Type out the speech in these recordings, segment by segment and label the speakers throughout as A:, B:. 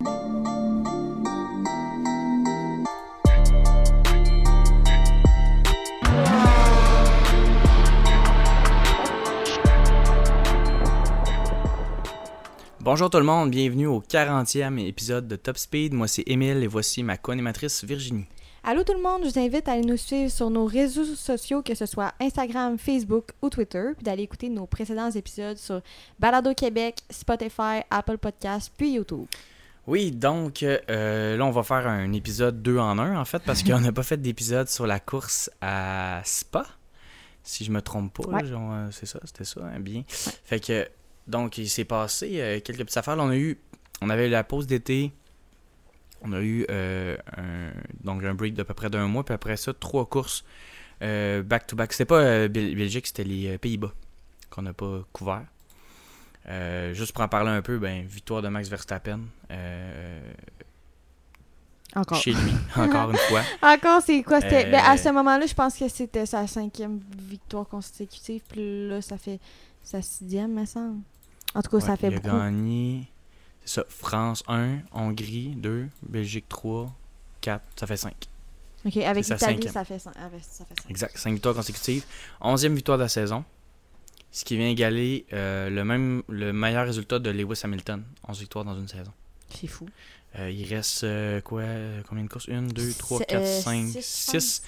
A: Bonjour tout le monde, bienvenue au 40e épisode de Top Speed. Moi c'est Émile et voici ma co-animatrice Virginie.
B: Allô tout le monde, je vous invite à aller nous suivre sur nos réseaux sociaux, que ce soit Instagram, Facebook ou Twitter, puis d'aller écouter nos précédents épisodes sur Balado Québec, Spotify, Apple Podcasts, puis YouTube.
A: Oui, donc euh, là on va faire un épisode 2 en 1 en fait, parce qu'on n'a pas fait d'épisode sur la course à Spa, si je me trompe pas.
B: Ouais.
A: euh, c'est ça, c'était ça, hein, bien. Fait que, donc il s'est passé euh, quelques petites affaires. Là, on a eu, on avait eu la pause d'été. On a eu euh, un, donc un break d'à peu près d'un mois, puis après ça, trois courses back-to-back. C'était pas euh, Bel- Belgique, c'était les Pays-Bas qu'on n'a pas couvert. Juste pour en parler un peu, ben, victoire de Max Verstappen euh,
B: Encore.
A: chez lui, encore une fois.
B: Encore, c'est quoi? C'était...
A: Euh,
B: ben, à ce moment-là, je pense que c'était sa cinquième victoire consécutive, puis là, ça fait sa sixième, me semble. En tout cas, ça
A: Ouais,
B: fait
A: il a
B: beaucoup.
A: gagné, c'est ça, France 1, Hongrie 2, Belgique 3, 4, ça fait 5.
B: Ok, avec l'Italie, ça fait, cin- ah, ouais, ça fait cinq.
A: Exact, 5 victoires consécutives. 11e victoire de la saison. Ce qui vient égaler euh, le même le meilleur résultat de Lewis Hamilton. 11 victoires dans une saison.
B: C'est fou.
A: Euh, il reste euh, quoi euh, Combien de courses? 1, 2, 3,
B: C'est,
A: 4,
B: euh,
A: 5,
B: six,
A: 6.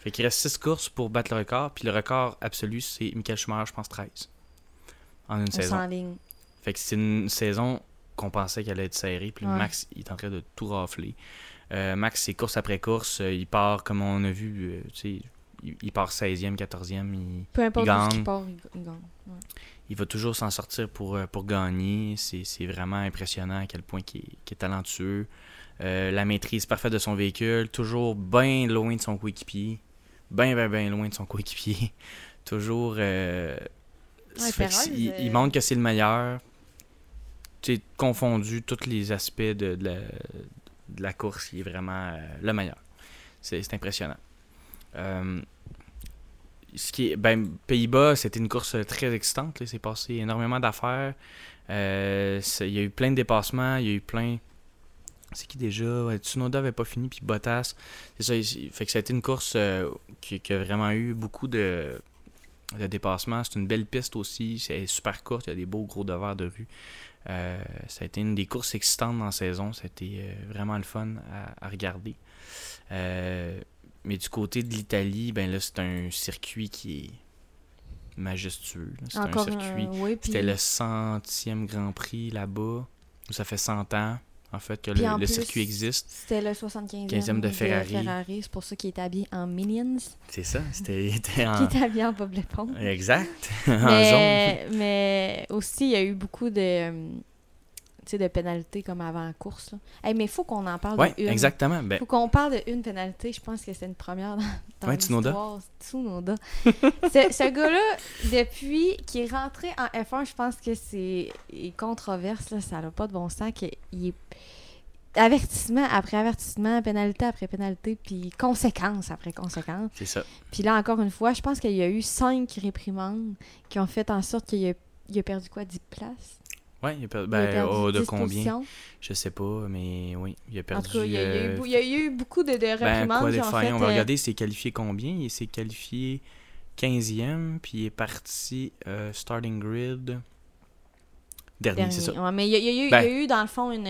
A: Fait qu'il reste 6 courses pour battre le record. Puis le record absolu, c'est Michael Schumacher, je pense 13. En une
B: On
A: saison.
B: s'enligne.
A: Fait que c'est une saison qu'on pensait qu'elle allait être serrée. Puis
B: Ouais.
A: Max, il est en train de tout rafler. Euh, Max, c'est course après course. il part, comme on a vu, il, il part 16e, 14e. Il,
B: Peu importe
A: Il gagne.
B: part, il, il gagne. Ouais.
A: Il va toujours s'en sortir pour, euh, pour gagner. C'est vraiment impressionnant à quel point il est, talentueux. Euh, la maîtrise parfaite de son véhicule. Toujours bien loin de son coéquipier. Bien, bien, bien loin de son coéquipier. toujours. euh,
B: Ouais,
A: il, il montre que c'est le meilleur. Tu confondu tous les aspects de, de la, de la course, il est vraiment euh, le meilleur. C'est c'est impressionnant. Euh, ce qui est, ben, Pays-Bas, c'était une course très excitante. s'est passé énormément d'affaires. Euh, c'est- il y a eu plein de dépassements. Il y a eu plein. C'est qui déjà? Tsunoda avait pas fini, puis Bottas. C'est ça. il- Fait que ça a été une course euh, qui, a vraiment eu beaucoup de, de dépassements. C'est une belle piste aussi. C'est super courte. Il y a des beaux gros devers de rue. Euh, ça a été une des courses excitantes dans la saison. C'était euh, vraiment le fun à regarder. Mais du côté de l'Italie, ben là, c'est un circuit qui est majestueux. C'est un circuit.
B: un- oui, puis-
A: C'était le centième Grand Prix là-bas. Ça fait 100 ans, en fait, que le,
B: en
A: le
B: plus,
A: circuit existe.
B: C'était le 75e
A: 15e de Ferrari.
B: C'est pour ça qu'il est habillé en Minions.
A: C'est ça. C'était il était en...
B: habillé en Bob l'éponge.
A: Exact. en jaune.
B: mais, mais aussi, il y a eu beaucoup de, euh, de pénalités comme avant la course. Hey, mais il faut qu'on en parle
A: Ouais,
B: de une.
A: exactement. Ben,
B: faut qu'on parle de une pénalité. Je pense que c'est une première dans, dans
A: Ouais, Tsunoda.
B: l'histoire. Tsunoda. ce ce gars-là, depuis qu'il est rentré en F1, je pense que c'est il est controverse. Là, ça n'a pas de bon sens. est avertissement après avertissement, pénalité après pénalité, puis conséquence après conséquence.
A: c'est ça.
B: Puis là, encore une fois, je pense qu'il y a eu cinq réprimandes qui ont fait en sorte qu'il a, il a perdu quoi, 10 places?
A: Ouais, il a perdu,
B: Il a
A: ben,
B: perdu
A: oh, de
B: 10
A: combien. Je sais pas, mais oui, il a
B: En
A: perdu.
B: tout cas, il y a, il y a eu,
A: euh,
B: il y a eu beaucoup de, de
A: Ben,
B: fait...
A: on va
B: euh,
A: regarder, il s'est qualifié combien? Il s'est qualifié 15e, puis il est parti euh, starting grid dernier,
B: dernier.
A: c'est ça.
B: Ouais, mais il y, a, il y a eu,
A: Ben-
B: il y a eu, dans le fond, une,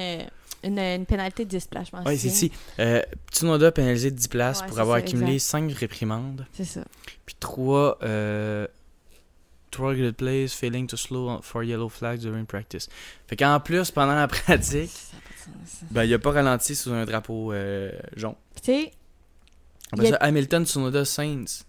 B: une, une pénalité de 10 places, je pense.
A: Oui, c'est ici. Euh, Tsunoda pénalisé de 10 places
B: Ouais,
A: pour avoir
B: ça,
A: accumulé
B: exact.
A: 5 réprimandes,
B: C'est ça.
A: puis 3 euh, trois good plays failing to slow for yellow flags during practice. Fait qu'en plus, pendant la pratique, ben, il a pas ralenti sous un drapeau euh, jaune.
B: Tu sais, a-
A: Hamilton, Tsunoda, Sainz,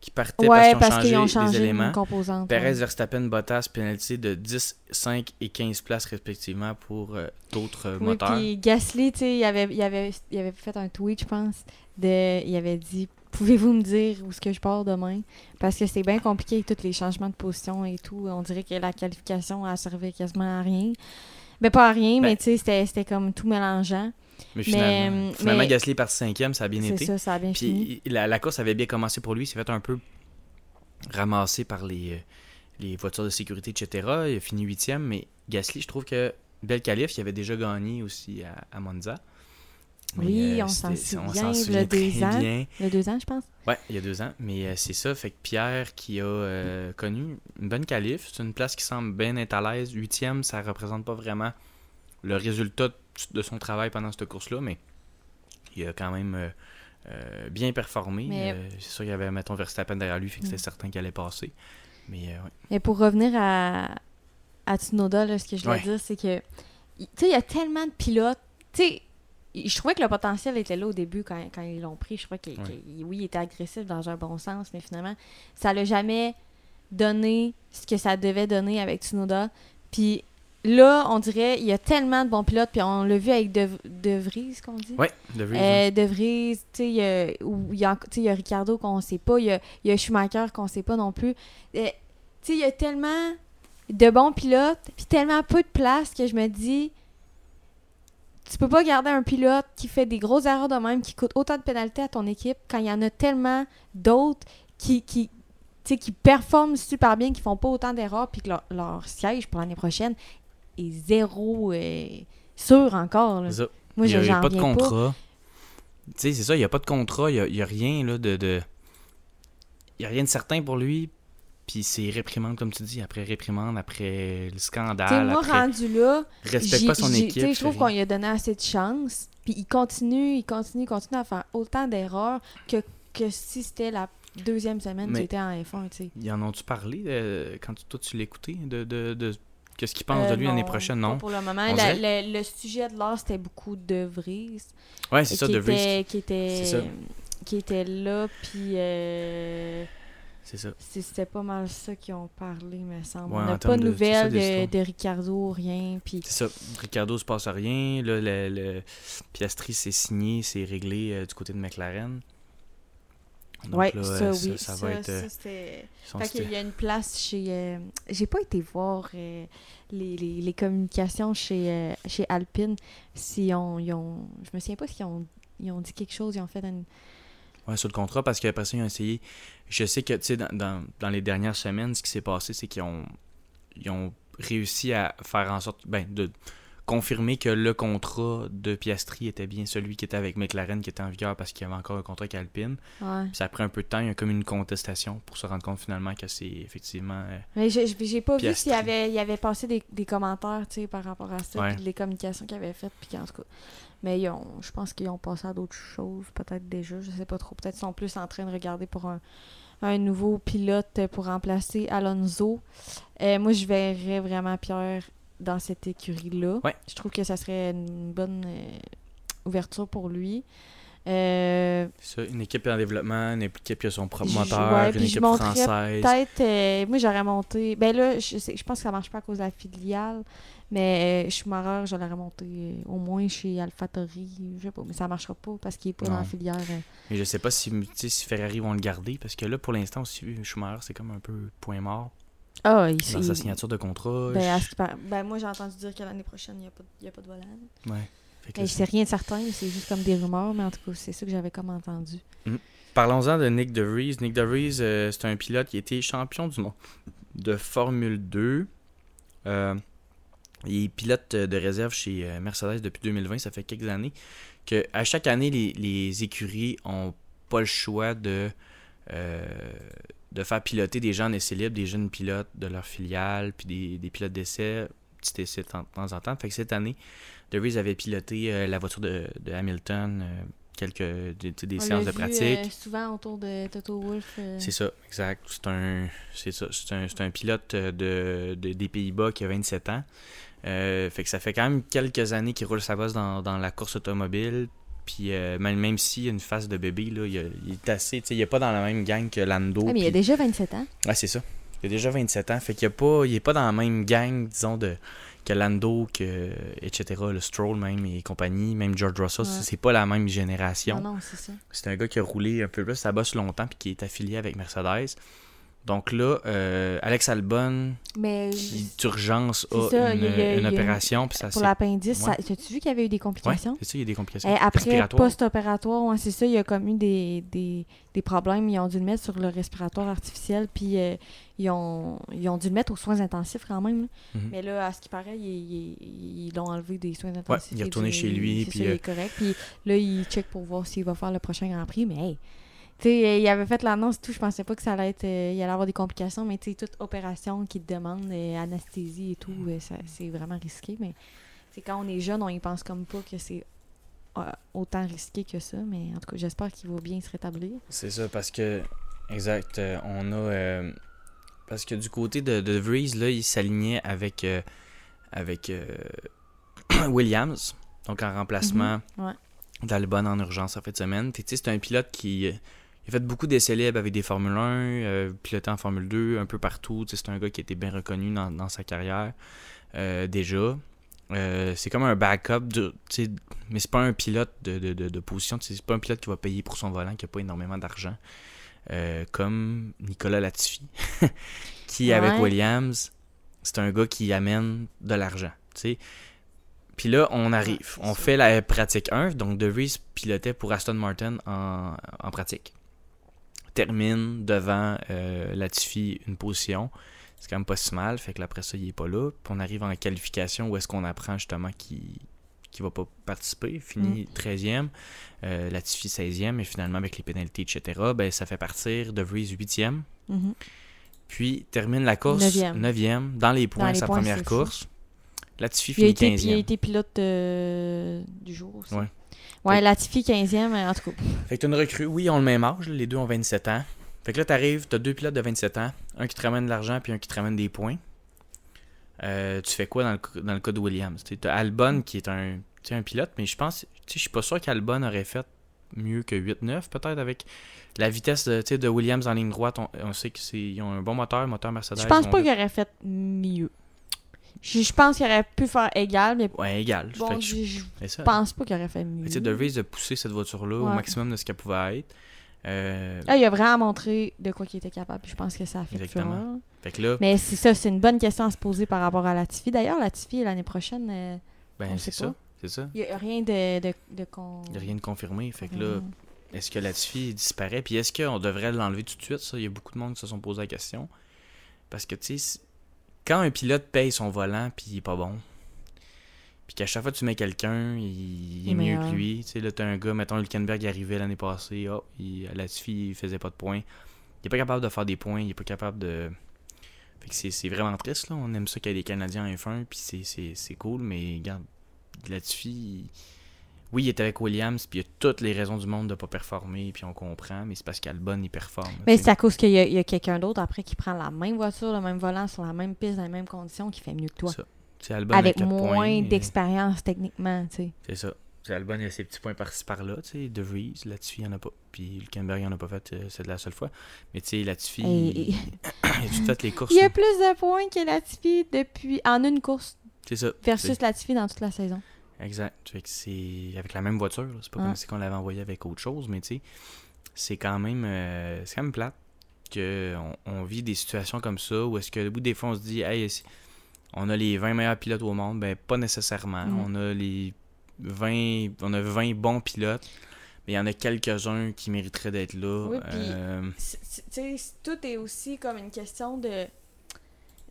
A: qui partaient
B: ouais,
A: parce qu'ils ont
B: ont
A: changé, des éléments.
B: composante.
A: Perez,
B: ouais.
A: Verstappen, Bottas, pénalité de 10, 5 et 15 places respectivement pour euh, d'autres euh,
B: Oui,
A: moteurs.
B: puis Gasly, tu sais, il avait, il, avait, il avait fait un tweet, je pense, de, il avait dit Pouvez-vous me dire où est-ce que je pars demain? Parce que c'est bien compliqué avec tous les changements de position et tout. On dirait que la qualification a servi quasiment à rien. Ben, pas à rien,
A: Ben-
B: mais tu sais, c'était- comme tout mélangeant.
A: Mais finalement,
B: mais-
A: finalement
B: mais-
A: Gasly est parti cinquième, ça a bien été.
B: ça, ça a bien fini.
A: Puis il- la, la course avait bien commencé pour lui. Il s'est fait un peu ramasser par les, euh, les voitures de sécurité, etc. Il a fini huitième, mais Gasly, je trouve que belle qualif. Il avait déjà gagné aussi à, à Monza. Mais,
B: Oui,
A: euh,
B: on s'en souvient, il y a deux ans.
A: bien.
B: Il y a deux ans, je pense.
A: Ouais, il y a deux ans. Mais euh, c'est ça. Fait que Pierre qui a euh, connu une bonne qualif. C'est une place qui semble bien être à l'aise. Huitième, ça représente pas vraiment le résultat de- son travail pendant cette course-là, mais il a quand même euh, bien performé.
B: Mais-
A: c'est sûr qu'il y avait, mettons, Verstappen derrière lui, fait que c'était
B: Mm.
A: certain qu'il allait passer. Mais ouais.
B: Pour revenir à, à Tsunoda, là, ce que je voulais dire, c'est que, tu sais, il y a tellement de pilotes. Tu sais, je trouvais que le potentiel était là au début quand, quand ils l'ont pris. Je trouvais qu'il,
A: Ouais.
B: oui, il était agressif dans un bon sens, mais finalement, ça l'a jamais donné ce que ça devait donner avec Tsunoda. Puis là, on dirait, il y a tellement de bons pilotes, puis on l'a vu avec De, de Vries, qu'on dit.
A: De Vries, hein.
B: Euh, de Vries, tu sais, il y a- ou il y, a, tu sais, il y a Ricardo qu'on sait pas, il y a, il y a Schumacher qu'on sait pas non plus. Euh, tu sais, il y a tellement de bons pilotes, puis tellement peu de place que je me dis, tu peux pas garder un pilote qui fait des grosses erreurs de même, qui coûte autant de pénalités à ton équipe, quand il y en a tellement d'autres qui, qui, qui performent super bien, qui font pas autant d'erreurs, puis que leur, leur siège pour l'année prochaine est zéro euh, sûr encore. là.
A: Ça.
B: Moi,
A: il n'y a, pas de contrat. Tu sais, c'est ça, il n'y a pas de contrat, il n'y a rien là, de. de... Il n'y a rien de certain pour lui. Puis c'est réprimande, comme tu dis, après réprimande, après le
B: Tu
A: scandale,
B: moi,
A: après
B: rendu là,
A: respecte pas son équipe.
B: tu Je trouve qu'on lui a donné assez de chance. Puis il continue, il continue, il continue à faire autant d'erreurs que, que si c'était la deuxième semaine
A: Mais-
B: était en F1, tu sais.
A: Ils en ont-tu parlé euh, quand tu- toi tu l'écoutais de, de, de qu'est-ce qu'ils pensent
B: Euh,
A: de lui l'année prochaine, non?
B: Pour le moment,
A: On
B: La-
A: dirait?
B: le, le sujet de l'art, c'était beaucoup de Vries.
A: Ouais, c'est ça, De Vries.
B: était, qui
A: C'est ça.
B: était, qui était là, puis euh,
A: C'est ça.
B: c'est- c'était pas mal ça qu'ils ont parlé, me semble.
A: Ouais,
B: On n'a pas de
A: de- c'est ça,
B: nouvelles de, Ricardo, rien. Puis
A: C'est ça. Ricardo se passe à rien. Là, le, le- Piastri s'est signé, c'est réglé euh, du côté de McLaren. Donc
B: ouais,
A: là,
B: ça,
A: euh,
B: oui.
A: ça, va être. euh,
B: ça,
A: sont-
B: Fait qu'il y a une place chez. euh, J'ai pas été voir euh, les, les, les communications chez, euh, chez Alpine. Si on, ils ont. Je me souviens pas s'ils ont, ils ont dit quelque chose. Ils ont fait une.
A: Ouais, sur le contrat, parce qu'après ça, ils ont essayé. Je sais que, tu sais, dans, dans, dans les dernières semaines, ce qui s'est passé, c'est qu'ils ont, ils ont réussi à faire en sorte, ben, de confirmer que le contrat de Piastri était bien celui qui était avec McLaren, qui était en vigueur parce qu'il y avait encore un contrat avec Alpine.
B: Ouais.
A: Puis ça a pris un peu de temps, il y a comme une contestation pour se rendre compte finalement que c'est effectivement. euh,
B: Mais j'ai pas vu s'il y avait, il y avait passé des, des commentaires tu sais, par rapport à ça,
A: Ouais.
B: puis les communications qu'ils avaient faites, puis qu'en tout cas. Mais ils ont, je pense qu'ils ont passé à d'autres choses, peut-être déjà, je sais pas trop. Peut-être qu'ils sont plus en train de regarder pour un, un nouveau pilote pour remplacer Alonso. Euh, moi, je verrais vraiment Pierre dans cette écurie-là.
A: Ouais.
B: Je trouve que ça serait une bonne euh, ouverture pour lui. Euh,
A: ça, une équipe en développement, une équipe qui a son propre moteur,
B: ouais,
A: une équipe française.
B: Peut-être, euh, moi j'aurais monté. Ben là, je, sais- je pense que ça marche pas à cause de la filiale, mais euh, Schumacher, je l'aurais monté euh, au moins chez AlphaTauri. Je sais pas, mais ça marchera pas parce qu'il est pas dans la filière. euh.
A: Mais je sais pas si, si Ferrari vont le garder, parce que là, pour l'instant, aussi, Schumacher, c'est comme un peu point mort
B: Ah, il,
A: dans
B: il-
A: sa signature de contrat.
B: ben, à ce ben, moi j'ai entendu dire que l'année prochaine, il n'y a, a pas de volant.
A: Ouais. Fait que
B: Ben, c'est rien de certain, c'est juste comme des rumeurs, mais en tout cas, c'est ça que j'avais comme entendu.
A: Parlons-en de Nick De Vries. Nick De Vries, euh, c'est un pilote qui a été champion du monde de Formule 2. Euh, il est pilote de réserve chez euh, Mercedes depuis 2020. Ça fait quelques années que à chaque année, les, les écuries ont pas le choix de, euh, de faire piloter des gens en essai libre, des jeunes pilotes de leur filiale, puis des, des pilotes d'essai, petit essai de temps en temps. Fait que cette année, De Vries avait piloté euh, la voiture de, de Hamilton, euh, quelques des, séances de
B: vu,
A: pratique.
B: euh, souvent autour de Toto Wolff. euh,
A: C'est ça, exact. C'est un, c'est un, un pilote euh, de, de- des Pays-Bas qui a 27 ans. Euh, fait que ça fait quand même quelques années qu'il roule sa bosse dans, dans la course automobile. Puis euh, même, même s'il y a une face de bébé, là, il, est assez. Il est pas dans la même gang que Lando.
B: Ah, mais il a déjà 27 ans.
A: Ouais, c'est ça. Il a déjà 27 ans. Fait qu'il a pas, il est pas dans la même gang, disons, de, que Lando, que, etc. Le Stroll même et compagnie, même George Russell.
B: Ouais.
A: C'est pas la même génération.
B: Non, non, c'est ça.
A: C'est un gars qui a roulé un peu plus sa bosse longtemps puis qui est affilié avec Mercedes. Donc là, euh, Alex Albon,
B: Mais
A: qui d'urgence a
B: ça,
A: une,
B: a- a-
A: opération. Puis ça
B: pour l'appendice,
A: Ouais.
B: as-tu vu qu'il y avait eu des complications?
A: c'est ça, il y a des complications.
B: Après, post-opératoire, ouais, c'est ça, il y a comme eu des, des, des problèmes. Ils ont dû le mettre sur le respiratoire artificiel, puis euh, ils, ont, ils ont dû le mettre aux soins intensifs quand même. là.
A: Mhm.
B: Mais là, à ce qui paraît, ils l'ont enlevé des soins intensifs.
A: il est
B: et
A: retourné chez lui,
B: c'est
A: puis,
B: ça, il
A: euh,
B: est correct. Puis là, il check pour voir s'il va faire le prochain Grand Prix. Mais hey, tu sais, il avait fait l'annonce, tout. Je pensais pas que ça allait être. euh, il allait avoir des complications, mais tu toute opération qui te demande euh, anesthésie et tout, euh, c'est vraiment risqué. Mais c'est quand on est jeune, on y pense comme pas que c'est autant risqué que ça. Mais en tout cas, j'espère qu'il va bien se rétablir.
A: C'est ça, parce que, exact, on a. parce que du côté de, de Vries, là, il s'alignait avec, euh, avec Williams, donc en remplacement
B: Mhm, ouais.
A: d'Albon en urgence en fin de semaine. C'est un pilote qui. Il a fait beaucoup d'essais libres avec des Formule 1, euh, piloté en Formule 2, un peu partout. C'est un gars qui a été bien reconnu dans, dans sa carrière euh, déjà. Euh, c'est comme un backup, de, mais c'est pas un pilote de, de, de, de position. C'est pas un pilote qui va payer pour son volant, qui a pas énormément d'argent. Euh, comme Nicolas Latifi, qui avec. Williams, c'est un gars qui amène de l'argent. Puis là, on arrive. on fait la pratique 1. Donc, De Vries pilotait pour Aston Martin en, en pratique. Termine devant euh, Latifi une position. C'est quand même pas si mal. Fait que après ça, il est pas là. Puis on arrive en qualification où est-ce qu'on apprend justement qu'il qui va pas participer. Finit 13e. Euh, Latifi 16e. Et finalement, avec les pénalités, etc., ben, ça fait partir De Vries 8e.
B: Mhm.
A: Puis termine la course
B: Neuvième.
A: 9e. Dans les points,
B: les
A: sa
B: points,
A: première course. Latifi
B: Il a,
A: finit
B: été,
A: 15e.
B: il a été pilote euh, du jour aussi.
A: Ouais.
B: Ouais, Latifi 15e, en tout cas.
A: Fait que t'as une recrue, oui, ils ont le même âge, les deux ont 27 ans. Fait que là, t'arrives, t'as deux pilotes de 27 ans, un qui te ramène de l'argent puis un qui te ramène des points. Euh, tu fais quoi dans le, dans le cas de Williams? T'as Albon qui est un, un pilote, mais je pense, tu sais, je suis pas sûr qu'Albon aurait fait mieux que 8-9, peut-être avec la vitesse de, de Williams en ligne droite. On, on sait qu'ils ont un bon moteur, moteur Mercedes.
B: Je pense pas qu'il aurait fait mieux. Je, pense qu'il aurait pu faire égal, mais
A: Ouais, égal.
B: bon,
A: Fait que je- ça.
B: pense pas qu'il aurait fait mieux.
A: Tu sais, De Vries a poussé cette voiture-là au maximum de ce qu'elle pouvait être. Euh,
B: Là, il a vraiment montré de quoi qu'il était capable. puis Je pense que ça a fait
A: Exactement. fait que là,
B: Mais c'est ça, c'est une bonne question à se poser par rapport à Latifi. D'ailleurs, Latifi, l'année prochaine, euh,
A: ben, c'est ça. C'est ça.
B: il n'y a rien de, de, de con...
A: Il n'y a rien de confirmé. Fait que là. Est-ce que Latifi disparaît? Puis est-ce qu'on devrait l'enlever tout de suite? Ça, il y a beaucoup de monde qui se sont posé la question. Parce que, tu sais, quand un pilote paye son volant puis il est pas bon, puis qu'à chaque fois que tu mets quelqu'un, il, il est
B: est
A: mieux que lui. Tu sais, là, t'as un gars, mettons, Hülkenberg arrivait l'année passée, oh, il, Latifi, il faisait pas de points. Il est pas capable de faire des points, il est pas capable de... Fait que c'est- vraiment triste, là. On aime ça qu'il y ait des Canadiens en F1, puis c'est cool, mais regarde, Latifi... il- Oui, il est avec Williams, puis il a toutes les raisons du monde de pas performer, puis on comprend, mais c'est parce qu'Albon, il performe.
B: Mais c'est à cause qu'il y a, y quelqu'un d'autre après qui prend la même voiture, le même volant, sur la même piste, dans les mêmes conditions, qui fait mieux que toi.
A: Ça. Sais, Albon a
B: Avec moins
A: et-
B: d'expérience techniquement, tu sais.
A: C'est ça. Albon, il a ses petits points par-ci par-là, tu sais. De Vries, Latifi, il en a pas. Puis Hülkenberg, il en a pas fait, euh, c'est de la seule fois. Mais tu sais, Latifi,
B: Et-
A: il, il a fait les courses.
B: Il y a plus de points que Latifi depuis en une course
A: C'est ça.
B: versus Latifi dans toute la saison.
A: Exact. Fait que c'est avec la même voiture. C'est pas comme si on l'avait envoyé avec autre chose, mais tu sais, c'est quand même euh, c'est quand même plate que on, vit des situations comme ça où est-ce que au bout des fois on se dit hey on a les 20 meilleurs pilotes au monde, ben pas nécessairement.
B: Mm.
A: On a les 20 on a 20 bons pilotes, mais il y en a quelques-uns qui mériteraient d'être là.
B: Oui,
A: Euh,
B: tout est aussi comme une question de,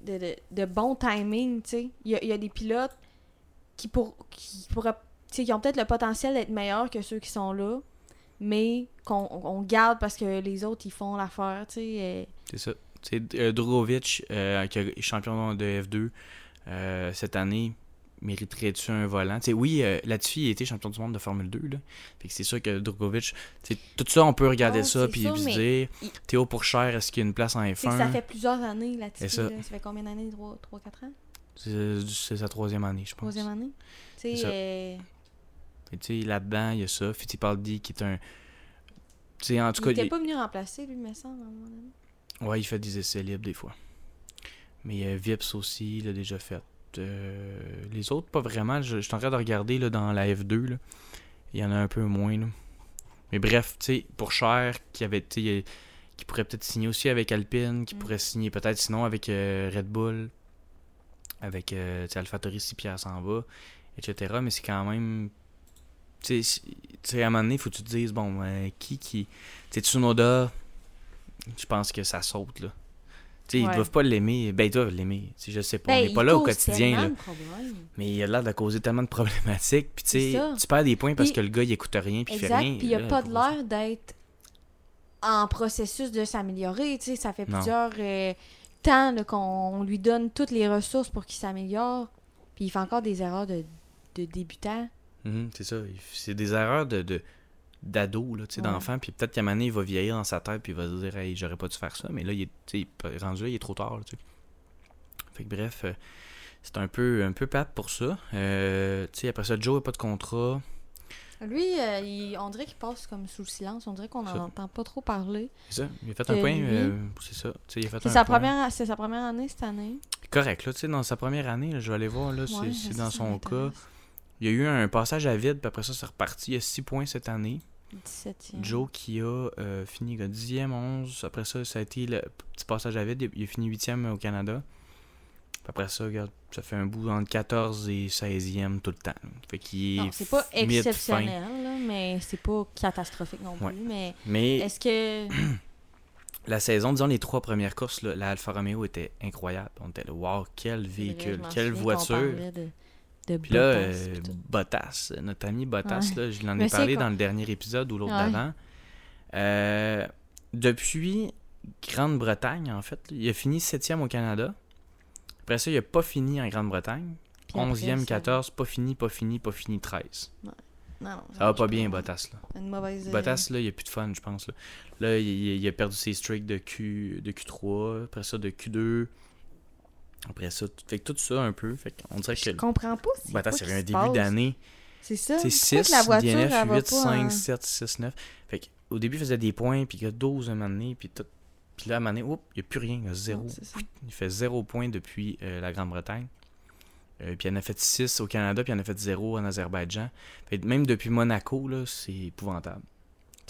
B: de, de, de bon timing, tu sais. Il y a, il y a des pilotes qui, pour, qui, sais, qui ont peut-être le potentiel d'être meilleurs que ceux qui sont là, mais qu'on on garde parce que les autres, ils font l'affaire, tu sais. euh,
A: C'est ça. Sais, euh, Drogovic, euh, qui est champion de F2 euh, cette année, mériterait-tu un volant? Tu sais, oui, euh, Latifi a été champion du monde de Formule 2. Là. Fait que c'est sûr que Drogovic, tout ça, on peut regarder
B: Ouais,
A: ça
B: c'est
A: puis dire
B: il-
A: Théo Pourchère, est-ce qu'il y a une place en
B: tu sais,
A: F1?
B: ça fait plusieurs années,
A: C'est ça.
B: ça. ça fait combien d'années? 3-4 ans?
A: C'est sa troisième année, je pense.
B: Troisième année? Tu sais, euh,
A: tu sais, là-dedans, il y a ça. Fittipaldi qui est un. Tu sais, en tout
B: il
A: cas,
B: était
A: il-
B: pas venu remplacer, lui, me semble, à donné.
A: Ouais, il fait des essais libres des fois. Mais euh, Vips aussi, il l'a déjà fait. Euh, les autres, pas vraiment. Je, je suis en train de regarder là, dans la F2. là. Il y en a un peu moins. là. Mais bref, tu sais, pour Cher, qui avait, qui pourrait peut-être signer aussi avec Alpine, qui
B: Mm.
A: pourrait signer peut-être sinon avec euh, Red Bull, avec euh, AlphaTauri si Pierre s'en va, etc. Mais c'est quand même. Tu sais, à un moment donné, il faut que tu te dises, bon, euh, qui qui. Tu sais, Tsunoda, je pense que ça saute, là. Tu sais,
B: Ouais.
A: ils doivent pas l'aimer. Ben, ils doivent l'aimer. Tu je sais pas.
B: Ben,
A: on n'est pas là au quotidien, là. Mais il a l'air de causer tellement de problématiques. Puis tu sais, tu perds des points parce
B: Puis-
A: que le gars, il écoute rien, puis il fait
B: Exact,
A: rien.
B: puis il n'y a
A: là,
B: pas de l'air d'être en processus de s'améliorer. Tu sais, ça fait
A: Non.
B: plusieurs euh, temps qu'on lui donne toutes les ressources pour qu'il s'améliore. Puis il fait encore des erreurs de, de débutant.
A: Mhm, c'est ça. C'est des erreurs de, d'ado,
B: Ouais.
A: d'enfant. Puis peut-être qu'à un moment donné, il va vieillir dans sa tête, puis il va se dire, hey, j'aurais pas dû faire ça. Mais là, il est, rendu là, il est trop tard, là, tu sais. Fait que bref, euh, c'est un peu, un peu plate pour ça. Euh, après ça, Joe n'a pas de contrat.
B: Lui, euh, il- on dirait qu'il passe comme sous le silence. On dirait qu'on n'en
A: Ça.
B: entend pas trop parler.
A: C'est ça. Il a fait
B: Que
A: un point.
B: lui-
A: euh, c'est ça. Tu sais, il a fait
B: C'est
A: un
B: sa,
A: point.
B: première, c'est sa première année cette année.
A: Correct, là, tu sais, dans sa première année, là, je vais aller voir, là, c'est-
B: Ouais,
A: c'est
B: ça,
A: dans
B: ça
A: son cas.
B: m'intéresse.
A: Il y a eu un passage à vide, puis après ça, c'est reparti. Il y a 6 points cette année.
B: 17e.
A: Joe qui a euh, fini il a 10e, 11. Après ça, ça a été le petit passage à vide. Il a fini 8e au Canada. Après ça, regarde, ça fait un bout entre 14 et 16e tout le temps. Fait qu'il est
B: Non, c'est pas exceptionnel, là, mais c'est pas catastrophique non plus.
A: Ouais.
B: Mais
A: Mais
B: est-ce que.
A: la saison, disons les trois premières courses, là, la Alfa Romeo était incroyable. On était là, wow, quel
B: vrai,
A: véhicule, quelle voiture.
B: parlait De, de
A: Puis là,
B: Bottas,
A: euh,
B: puis.
A: Bottas, notre ami Bottas,
B: Ouais.
A: là, je l'en ai parlé dans le dernier épisode ou l'autre
B: Ouais.
A: d'avant. Euh, depuis Grande-Bretagne, en fait, il a fini 7e au Canada. Après ça, il n'a pas fini en Grande-Bretagne.
B: Puis après,
A: 11e,
B: ça-
A: 14, pas fini, pas fini, pas fini, 13.
B: Non, non,
A: Ça va pas bien, Bottas. Là.
B: Une mauvaise. euh,
A: Bottas, là, il a plus de fun, je pense. Là, là il, a perdu ses streaks de, Q, de Q3, après ça de Q2. Après ça, tout- fait que tout ça un peu. Fait qu'on dirait que
B: Je comprends pas. c'est
A: Bottas, il y avait un début d'année.
B: C'est ça.
A: C'est
B: Pourquoi
A: 6,
B: que la voiture,
A: DNF,
B: elle va
A: 8,
B: pas hein?
A: 5,
B: en-
A: 7, 6, 9. Fait que, au début, il faisait des points, puis il y a 12 un moment donné, puis tout. Puis là, à un moment donné, oups, il n'y a plus rien, il y a zéro.
B: Non.
A: Il fait zéro point depuis euh, la Grande-Bretagne. Euh, puis il en a fait 6 au Canada, puis il en a fait 0 en Azerbaïdjan. Fait même depuis Monaco, là, c'est épouvantable.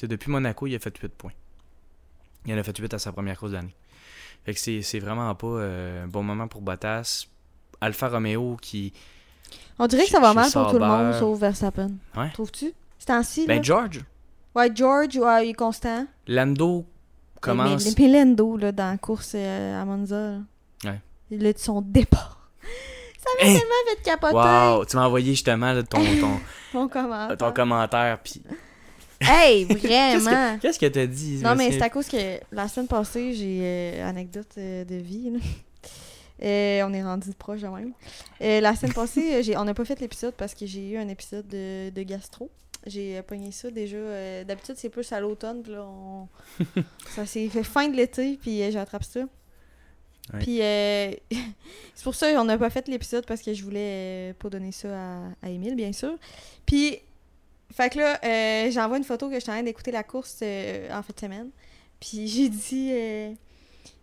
A: Depuis Monaco, il a fait 8 points. Il en a fait 8 à sa première course d'année. Fait que c'est vraiment pas euh, un bon moment pour Bottas. Alfa Romeo qui.
B: On dirait que ça va mal pour tout le monde sauf Verstappen.
A: Ouais.
B: Trouves-tu? C'est ainsi,
A: Ben. George,
B: Ouais, George, ouais, il est constant.
A: Lando commence.
B: Mais, mais là, dans la course euh, à Monza. là.
A: Ouais.
B: Il a son départ. Ça m'a
A: Hein?
B: tellement fait capoter.
A: Wow, tu m'as envoyé justement là, ton, ton,
B: Mon commentaire.
A: ton commentaire. Puis
B: Hey, vraiment.
A: que qu'est-ce que t'as dit?
B: Non, mais c'est à cause que la semaine passée, j'ai euh, anecdote euh, de vie. là. Euh, on est rendu proche de même. La semaine passée, on n'a pas fait l'épisode parce que j'ai eu un épisode de, de gastro. J'ai euh, pogné ça déjà. euh, d'habitude, c'est plus à l'automne. Puis là, on... ça s'est fait fin de l'été. Puis euh, j'ai attrapé ça.
A: Ouais.
B: Puis euh, c'est pour ça qu'on n'a pas fait l'épisode parce que je voulais pas donner ça à, à Émile, bien sûr. Puis, fait que là, euh, j'envoie une photo que je suis en train d'écouter la course en fin de semaine. Puis j'ai dit,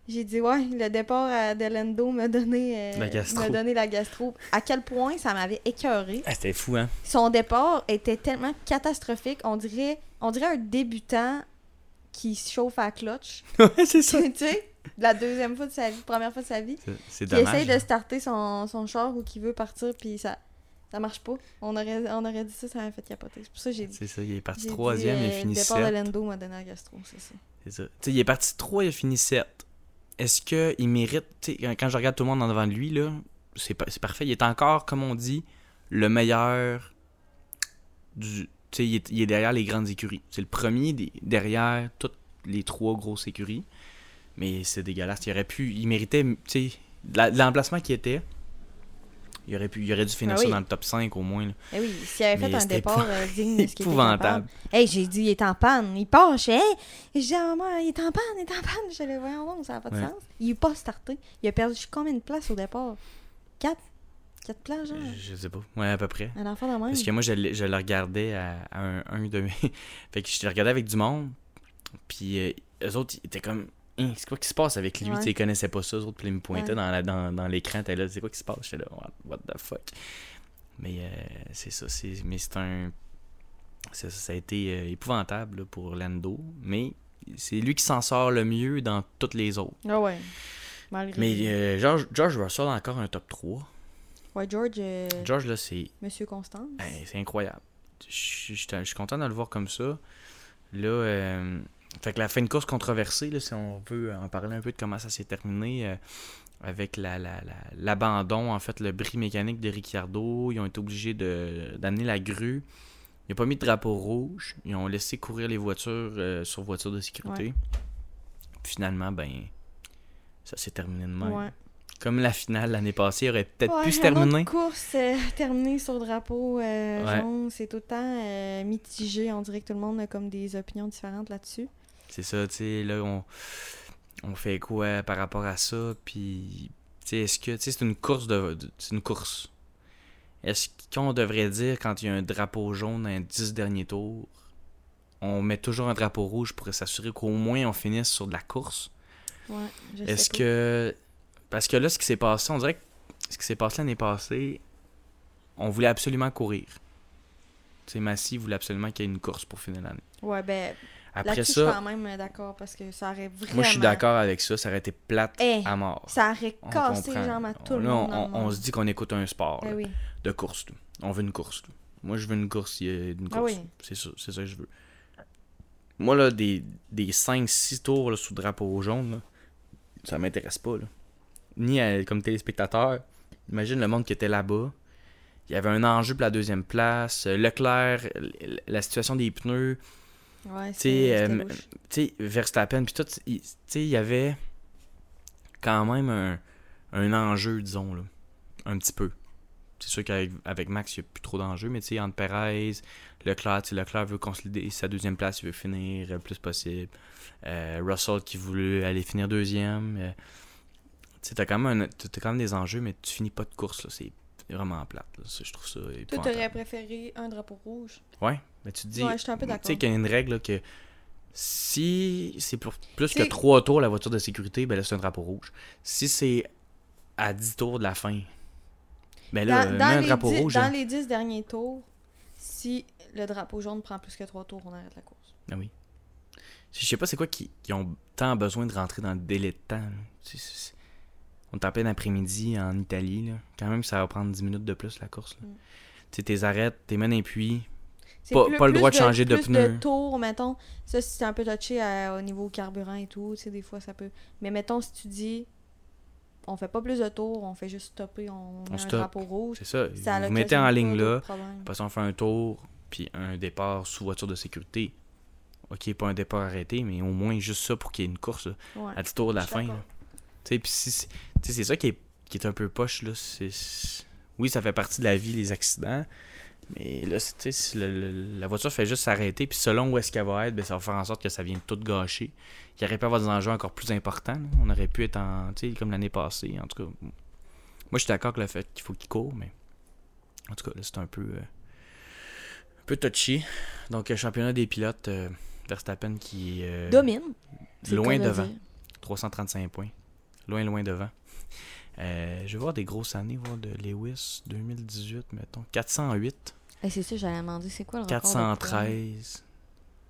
B: j'ai dit, ouais, le départ à Delendo m'a donné, euh,
A: La
B: donné la gastro. À quel point ça m'avait écœuré.
A: Ah, c'était fou, hein?
B: Son départ était tellement catastrophique. On dirait, on dirait un débutant qui se chauffe à la clutch.
A: ouais, c'est ça.
B: tu sais, la deuxième fois de sa vie, première fois de sa vie.
A: C'est-
B: Qui
A: dommage.
B: essaye de starter son, son char ou qui veut partir, puis ça, ça marche pas. On aurait, on aurait dit ça, ça m'aurait fait capoter. C'est pour ça que j'ai dit.
A: C'est ça, il est parti troisième, il a
B: euh,
A: fini
B: Le départ
A: 7.
B: de Lando m'a donné la gastro, c'est ça.
A: C'est ça. Tu sais, il est parti 3, il a fini 7. Est-ce qu'il mérite. quand- je regarde tout le monde en devant de lui, là, c'est pa- c'est parfait. Il est encore, comme on dit, le meilleur du. Il est, il est derrière les grandes écuries. C'est le premier derrière toutes les trois grosses écuries. Mais c'est dégueulasse. Il aurait pu. Il méritait. Tu l'emplacement qu'il était. Il aurait, pu, il aurait dû finir
B: Ah
A: ça dans le top 5 au moins. là.
B: Eh oui, s'il avait fait
A: Mais
B: un départ euh, digne de ce qu'il était
A: Épouvantable.
B: Hey, j'ai dit, il est en panne. Il part, je hey! Je dis à maman, il est en panne, il est en panne. Je dis, voyons donc, ça n'a pas de
A: Ouais.
B: sens. Il n'est pas starté. Il a perdu combien de places au départ? Quatre? Quatre places, genre?
A: Je sais pas. Ouais, à peu près.
B: Un enfant de même.
A: Parce que moi, je, le- je le regardais à, à un, un de mes. fait que je le regardais avec du monde. Puis euh, eux autres, ils étaient comme. Hein, c'est quoi qui se passe avec lui?
B: Ouais.
A: Tu sais, Ils connaissaient pas ça. Eux autres, puis ils me pointaient
B: Ouais.
A: dans, la- dans, dans l'écran. T'es là, c'est quoi qui se passe? J'étais là, what, what the fuck? Mais euh, c'est ça. c'est Mais c'est un. Ça, ça a été euh, épouvantable là, pour Lando. Mais c'est lui qui s'en sort le mieux dans toutes les autres.
B: Ah ouais. Malgré.
A: Mais euh, George, George Russell a encore un top 3.
B: Ouais, George, euh,
A: George, là, c'est
B: Monsieur Constance.
A: ben, c'est incroyable. Je suis- content de le voir comme ça. Là, fait que la fin de course controversée, là, si on veut en parler un peu de comment ça s'est terminé, euh, avec la- la- la- l'abandon, en fait, le bris mécanique de Ricciardo, ils ont été obligés de- d'amener la grue. Ils n'ont pas mis de drapeau rouge. Ils ont laissé courir les voitures euh, sur voiture de sécurité. Puis finalement, ben, ça s'est terminé de même.
B: Ouais.
A: Comme la finale l'année passée aurait peut-être
B: Ouais,
A: pu se
B: une autre
A: terminer.
B: course euh, terminée sur drapeau euh, jaune, c'est tout le temps euh, mitigé. On dirait que tout le monde a comme des opinions différentes là-dessus.
A: C'est ça, tu sais, là, on, on fait quoi par rapport à ça, puis, tu sais, est-ce que, tu sais, c'est une course de, de- c'est une course. Est-ce qu'on devrait dire, quand il y a un drapeau jaune dans les 10 derniers tours, on met toujours un drapeau rouge pour s'assurer qu'au moins on finisse sur de la course?
B: Ouais,
A: Est-ce que, parce que là, ce qui s'est passé, on dirait que ce qui s'est passé l'année passée, on voulait absolument courir. Tu sais, Massy voulait absolument qu'il y ait une course pour finir l'année.
B: Ouais, ben,
A: Après
B: là-dessus, je suis
A: ça,
B: quand même euh, d'accord parce que ça aurait vraiment.
A: moi je suis d'accord avec ça, ça aurait été plate
B: Eh,
A: à mort.
B: Ça aurait cassé les jambes à tout le
A: Là,
B: monde.
A: on,
B: le
A: on- on
B: monde.
A: se dit qu'on écoute un sport
B: Eh
A: là,
B: oui.
A: de course. là. On veut une course. là. Moi, je veux une course. Il y a une
B: Ah
A: course.
B: oui.
A: C'est ça, ça que je veux. Moi, là, des, des 5-6 tours là, sous drapeau jaune, ça m'intéresse pas. Ni à- comme téléspectateur. Imagine le monde qui était là-bas. Il y avait un enjeu pour la deuxième place. Euh, Leclerc, la situation des pneus.
B: Ouais, louche.
A: tu sais, Verstappen, puis tout, il- tu sais, il y avait quand même un, un enjeu, disons, là, un petit peu. C'est sûr qu'avec avec Max, il n'y a plus trop d'enjeux, mais tu sais, entre Perez, Leclerc, Leclerc veut consolider sa deuxième place, il veut finir le plus possible. Euh, Russell qui voulait aller finir deuxième. euh, tu sais, t'as quand, même un- t'as quand même des enjeux, mais tu finis pas de course, là, c'est vraiment plate. là. Je trouve ça
B: Toi, t'aurais préféré un drapeau rouge?
A: Ouais, mais tu te dis.
B: Ouais, je suis un peu
A: Tu
B: d'accord.
A: sais qu'il y a une règle là, que si c'est pour plus que 3 tours la voiture de sécurité, ben là c'est un drapeau rouge. Si c'est à 10 tours de la fin, ben là,
B: Dans,
A: un
B: les
A: drapeau rouge.
B: dans
A: hein.
B: les 10 derniers tours, si le drapeau jaune prend plus que 3 tours, on arrête la course.
A: Ah oui. Je sais pas c'est quoi qui, qui ont tant besoin de rentrer dans le délai de temps. On est en plein après-midi en Italie. Là. Quand même, ça va prendre 10 minutes de plus la course. là.
B: Mm.
A: Tu sais, tes arrêtes, t'es mènes un puits. Pas-
B: plus-
A: pas le droit de changer de
B: plus
A: pneus.
B: tours, mettons. Ça, si c'est un peu touché à- au niveau carburant et tout, tu sais, des fois, ça peut... Mais mettons, si tu dis, on fait pas plus de tours, on fait juste stopper, on met un drapeau rouge.
A: C'est ça.
B: Ça
A: vous mettez en ligne là.
B: Après
A: Après ça, on fait un tour, puis un départ sous voiture de sécurité. Ok, pas un départ arrêté, mais au moins juste ça pour qu'il y ait une course là,
B: Ouais.
A: à 10 tours de la fin. Tu sais, c'est- ça qui est, qui est un peu poche. Là. Oui, ça fait partie de la vie, les accidents. Mais là, tu sais, si la voiture fait juste s'arrêter, puis selon où est-ce qu'elle va être, ben, ça va faire en sorte que ça vienne tout gâcher. Il aurait pu avoir des enjeux encore plus importants. là. On aurait pu être en. Tu sais, comme l'année passée. En tout cas, moi, je suis d'accord avec le fait qu'il faut qu'il court, mais. En tout cas, là, c'est un peu. euh, un peu touchy. Donc, euh, championnat des pilotes, euh, Verstappen qui est. euh,
B: Domine.
A: loin
B: de
A: devant.
B: dire.
A: 335 points. Loin, loin devant. Je vais voir des grosses années, voir de Lewis 2018, mettons. 408,
B: C'est ça, j'allais demander, c'est quoi le record de points?
A: 413,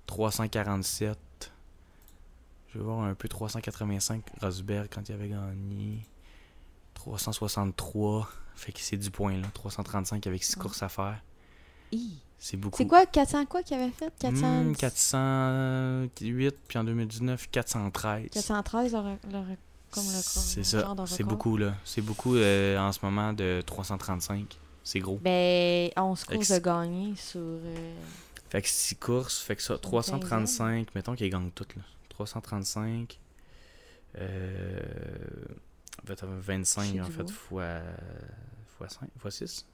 A: 347. Je vais voir un peu 385, Rosberg quand il avait gagné. 363, fait que c'est du point là. 335 avec 6
B: Ouais.
A: courses à faire. C'est beaucoup.
B: C'est quoi, 400 quoi qu'il avait fait? 400...
A: Hmm, 408, puis en 2019, 413.
B: 413, le, le comme le
A: C'est ça, c'est beaucoup là. C'est beaucoup euh, en ce moment de 335. C'est gros.
B: Ben, 11 courses de gagner sur... euh,
A: Fait que 6 courses, fait que ça,
B: Une
A: 335, mettons qu'il gagne toutes là. 335. Euh, en fait, 25
B: Chez
A: en fait fois, fois 5, fois 6.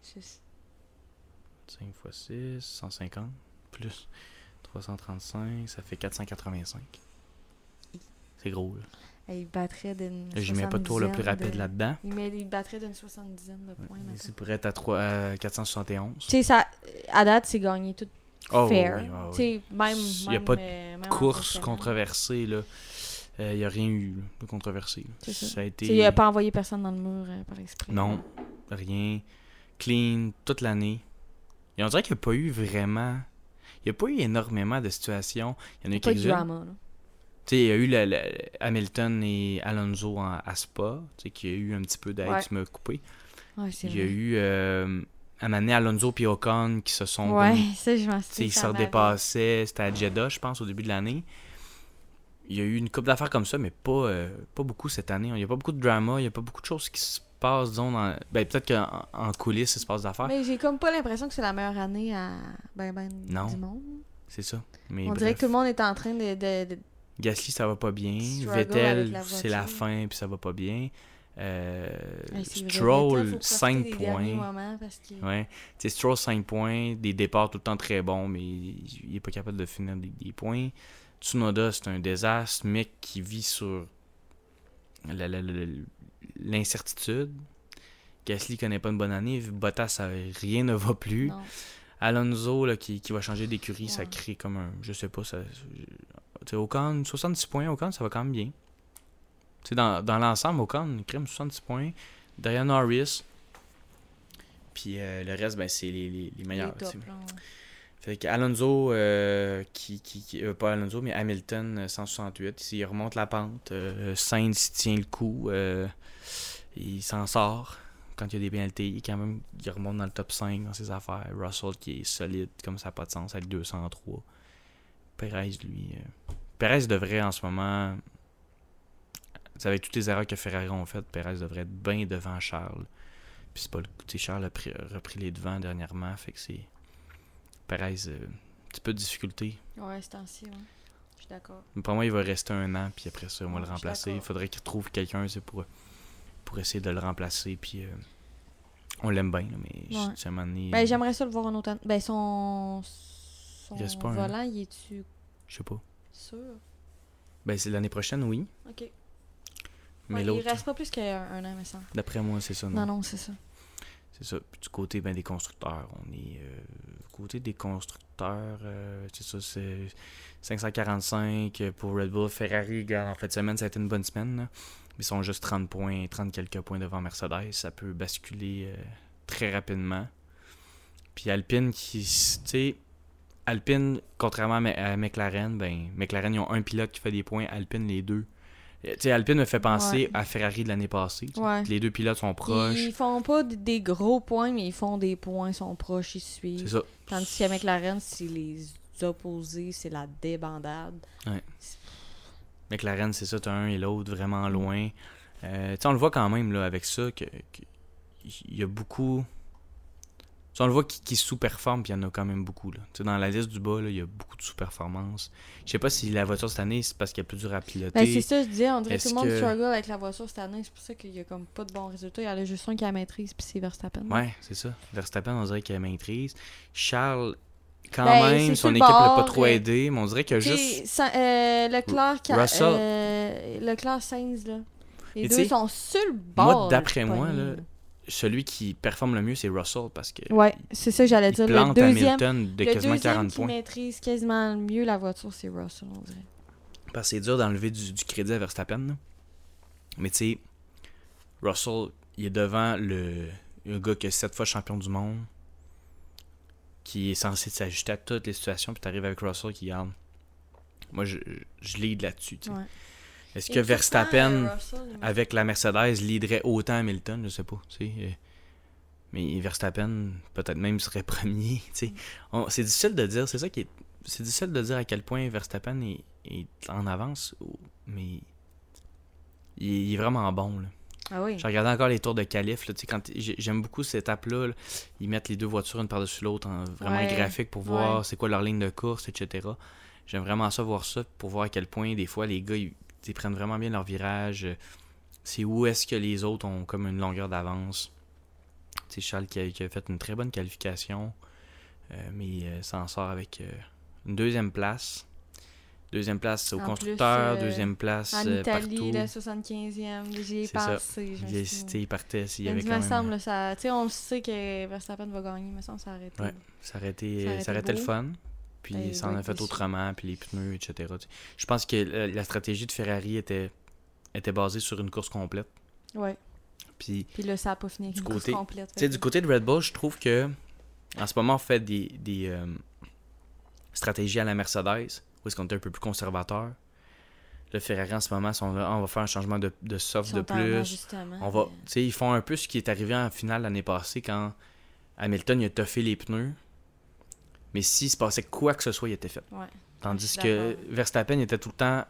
B: c'est-
A: 5 fois 6, 150 plus 335, ça fait 485. C'est gros là.
B: Il battrait d'une
A: Je mets pas de tour le plus rapide
B: de-
A: là-dedans.
B: Il, met, il battrait d'une soixante-dizaine de points. mettons.
A: C'est pour être à, 3, à 471.
B: Tu sais, ça, à date, c'est gagné tout
A: Oh,
B: fair.
A: oui,
B: sais, même.
A: Il y a pas de
B: euh,
A: course controversée là. Il n'y a rien eu de controversé.
B: C'est ça.
A: a été.
B: Il a pas envoyé personne dans le mur euh, par exprès.
A: Non, rien. Clean toute l'année. Et on dirait qu'il n'y a pas eu vraiment. Il n'y a pas eu énormément de situations. Il y en a eu
B: Pas de
A: quelques-unes. Tu sais, il y a eu le- le- Hamilton et Alonso en- à Spa, tu sais, qui a eu un petit peu d'aide,
B: Ouais.
A: tu m'as coupé.
B: Ouais,
A: Il y a
B: vrai.
A: eu euh, à un moment donné, Alonso et Ocon qui se sont.
B: Ouais,
A: comme-
B: ça, je m'en souviens.
A: ils se dépassaient. C'était à Jeddah, je pense, au début de l'année. Il y a eu une couple d'affaires comme ça, mais pas, euh, pas beaucoup cette année. Il n'y a pas beaucoup de drama, il n'y a pas beaucoup de choses qui se passent, disons, dans... Ben, peut-être qu'en en coulisses, il se passe d'affaires.
B: Mais j'ai comme pas l'impression que c'est la meilleure année à ben ben
A: Non.
B: du monde.
A: C'est ça. Mais
B: On dirait que tout le monde est en train de... de- de-
A: Gasly, ça va pas bien.
B: Struggle
A: Vettel, c'est la fin, puis ça va pas bien. Euh,
B: Vettel,
A: Stroll,
B: faut profiter
A: 5
B: des derniers
A: points.
B: que...
A: Ouais. Stroll, 5 points. Des départs tout le temps très bons, mais il il est pas capable de finir des, des points. Tsunoda, c'est un désastre. Mec qui vit sur l'incertitude. Gasly connaît pas une bonne année. Bottas, rien ne va plus.
B: Non.
A: Alonso là, qui, qui va changer d'écurie, ça crée comme un. Je sais pas, ça. Ocon, 66 points, Ocon, ça va quand même bien. Dans, dans l'ensemble, Ocon, il crème 66 points. Derrière Norris. Puis euh, le reste, ben, c'est les, les, les meilleurs.
B: Les
A: tu
B: top,
A: sais.
B: là, ouais.
A: Fait que Alonso, euh, qui, qui, qui- euh, pas Alonso, mais Hamilton, euh, 168, il remonte la pente. Sainz il tient le coup. il s'en sort quand il y a des pénalités. Il, quand même, il remonte dans le top 5 dans ses affaires. Russell qui est solide, comme ça n'a pas de sens, avec 203. Perez, lui. euh, Perez devrait en ce moment. Avec toutes les erreurs que Ferrari ont faites, Perez devrait être bien devant Charles. Puis c'est pas le tu Charles a pris- a repris les devants dernièrement, fait que c'est. Perez, euh, un petit peu de difficulté.
B: Ouais, c'est ainsi, ouais. Je suis d'accord.
A: Mais pour moi, il va rester un an, puis après ça, on va
B: Ouais,
A: le remplacer. Il faudrait qu'il trouve quelqu'un c'est pour, pour essayer de le remplacer, puis euh, on l'aime bien, mais
B: Ouais.
A: tu sais, à un moment donné,
B: Ben, j'aimerais ça le voir un autre année. Ben, son... Son
A: Il reste pas un
B: volant, il est-tu
A: Je sais pas.
B: sûr?
A: Ben, c'est l'année prochaine, oui.
B: OK.
A: Mais
B: Ouais, il reste pas plus qu'un un an, me semble.
A: d'après moi, c'est ça. Non,
B: Non, non, c'est ça.
A: C'est ça. Puis du côté ben, des constructeurs, on est. euh, du côté des constructeurs, euh, c'est ça, c'est 545 pour Red Bull. Ferrari, en fin de semaine, ça a été une bonne semaine. là. Ils sont juste 30 points, 30 quelques points devant Mercedes. Ça peut basculer euh, très rapidement. Puis Alpine, qui, tu sais, Alpine, contrairement à, McLaren, ben, McLaren, ils ont un pilote qui fait des points, Alpine, les deux. Euh, Tu sais, Alpine me fait penser
B: Ouais.
A: à Ferrari de l'année passée.
B: Ouais.
A: Les deux pilotes sont proches.
B: Ils font pas des gros points, mais ils font des points, ils sont proches, ils
A: C'est
B: suivent.
A: ça.
B: Tandis qu'à McLaren, c'est les opposés, c'est la débandade.
A: McLaren, c'est ça, t'as un et l'autre vraiment loin. Euh, on le voit quand même là, avec ça que, que y a beaucoup. Sais, on le voit qui, qui sous-performe, puis il y en a quand même beaucoup. Là. Dans la liste du bas, là, il y a beaucoup de sous-performances. Je sais pas si la voiture cette année, c'est parce qu'elle est plus dure à piloter.
B: Ben, c'est ça, je disais, on dirait que tout le monde
A: que-
B: struggle avec la voiture cette année, c'est pour ça qu'il y a comme pas de bons résultats. Il y en a juste un qui a la maîtrise, puis c'est Verstappen.
A: Ouais, c'est ça. Verstappen, on dirait qu'elle maîtrise. Charles, quand
B: Ben,
A: même, son équipe l'a pas trop aidé, mais on dirait qu'il y a
B: T'sais,
A: juste.
B: Sa- euh, Leclerc,
A: Russell.
B: euh, Leclerc Sainz, là. Les deux sont sur le bord.
A: d'après
B: de
A: moi, là, Celui qui performe le mieux, c'est Russell, parce que.
B: Ouais, c'est ça que j'allais dire. Le
A: plante
B: deuxième,
A: Hamilton de
B: le
A: quasiment
B: deuxième
A: 40
B: qui
A: points.
B: maîtrise quasiment mieux la voiture, c'est Russell, on dirait.
A: Parce que c'est dur d'enlever du, du crédit à Verstappen. là. Mais tu sais, Russell, il est devant le, le gars qui est sept fois champion du monde, qui est censé s'ajuster à toutes les situations, puis t'arrives avec Russell qui garde. Moi, je, je lead là-dessus. tu sais.
B: Ouais.
A: Est-ce que Verstappen,
B: euh, Russell,
A: avec la Mercedes, leaderait autant Hamilton? Je sais pas. tu sais, euh, Mais Verstappen, peut-être même serait premier. tu sais. On- C'est difficile de dire. C'est ça qui est. C'est difficile de dire à quel point Verstappen est, est en avance. Mais il est, il est vraiment bon. Là.
B: Ah oui.
A: J'ai regardé encore les tours de qualif. Là, quand j'ai- J'aime beaucoup cette étape-là. là. Ils mettent les deux voitures une par-dessus l'autre en vraiment
B: Ouais.
A: graphique pour voir
B: Ouais.
A: c'est quoi leur ligne de course, etc. J'aime vraiment ça, voir ça, pour voir à quel point, des fois, les gars, ils, ils prennent vraiment bien leur virage. euh, C'est où est-ce que les autres ont comme une longueur d'avance. Sais, Charles qui a, qui a fait une très bonne qualification, euh, mais euh, s'en sort avec euh, une deuxième place. Deuxième place au
B: En
A: constructeur,
B: plus, euh,
A: deuxième place
B: En
A: euh,
B: Italie,
A: partout.
B: la 75e, j'y ai
A: C'est ça.
B: passé.
A: tu
B: souviens.
A: sais, il partait y
B: me
A: même...
B: semble, ça, on le sait que Verstappen va gagner, mais ça, ça a arrêté.
A: Ouais. Ça aurait été,
B: Ça aurait
A: ça
B: été
A: aurait été le fun. Puis
B: Ben,
A: ça en a fait autrement, puis les pneus, etc. Je pense que la, la stratégie de Ferrari était, était basée sur une course complète.
B: Ouais.
A: Puis,
B: Puis là, ça n'a pas fini avec
A: Du
B: une course
A: côté-
B: complète.
A: sais,
B: fait
A: du côté de Red Bull, je trouve que en ce moment, on fait des, des, euh, stratégie à la Mercedes, où est-ce qu'on était un peu plus conservateur. Le Ferrari en ce moment, sont là, on va faire un changement de, de soft de plus. On va,
B: mais-
A: ils font un peu ce qui est arrivé en finale l'année passée quand Hamilton il a toffé les pneus. Mais s'il se passait quoi que ce soit, il était fait.
B: Ouais.
A: Tandis que. Verstappen était tout le temps.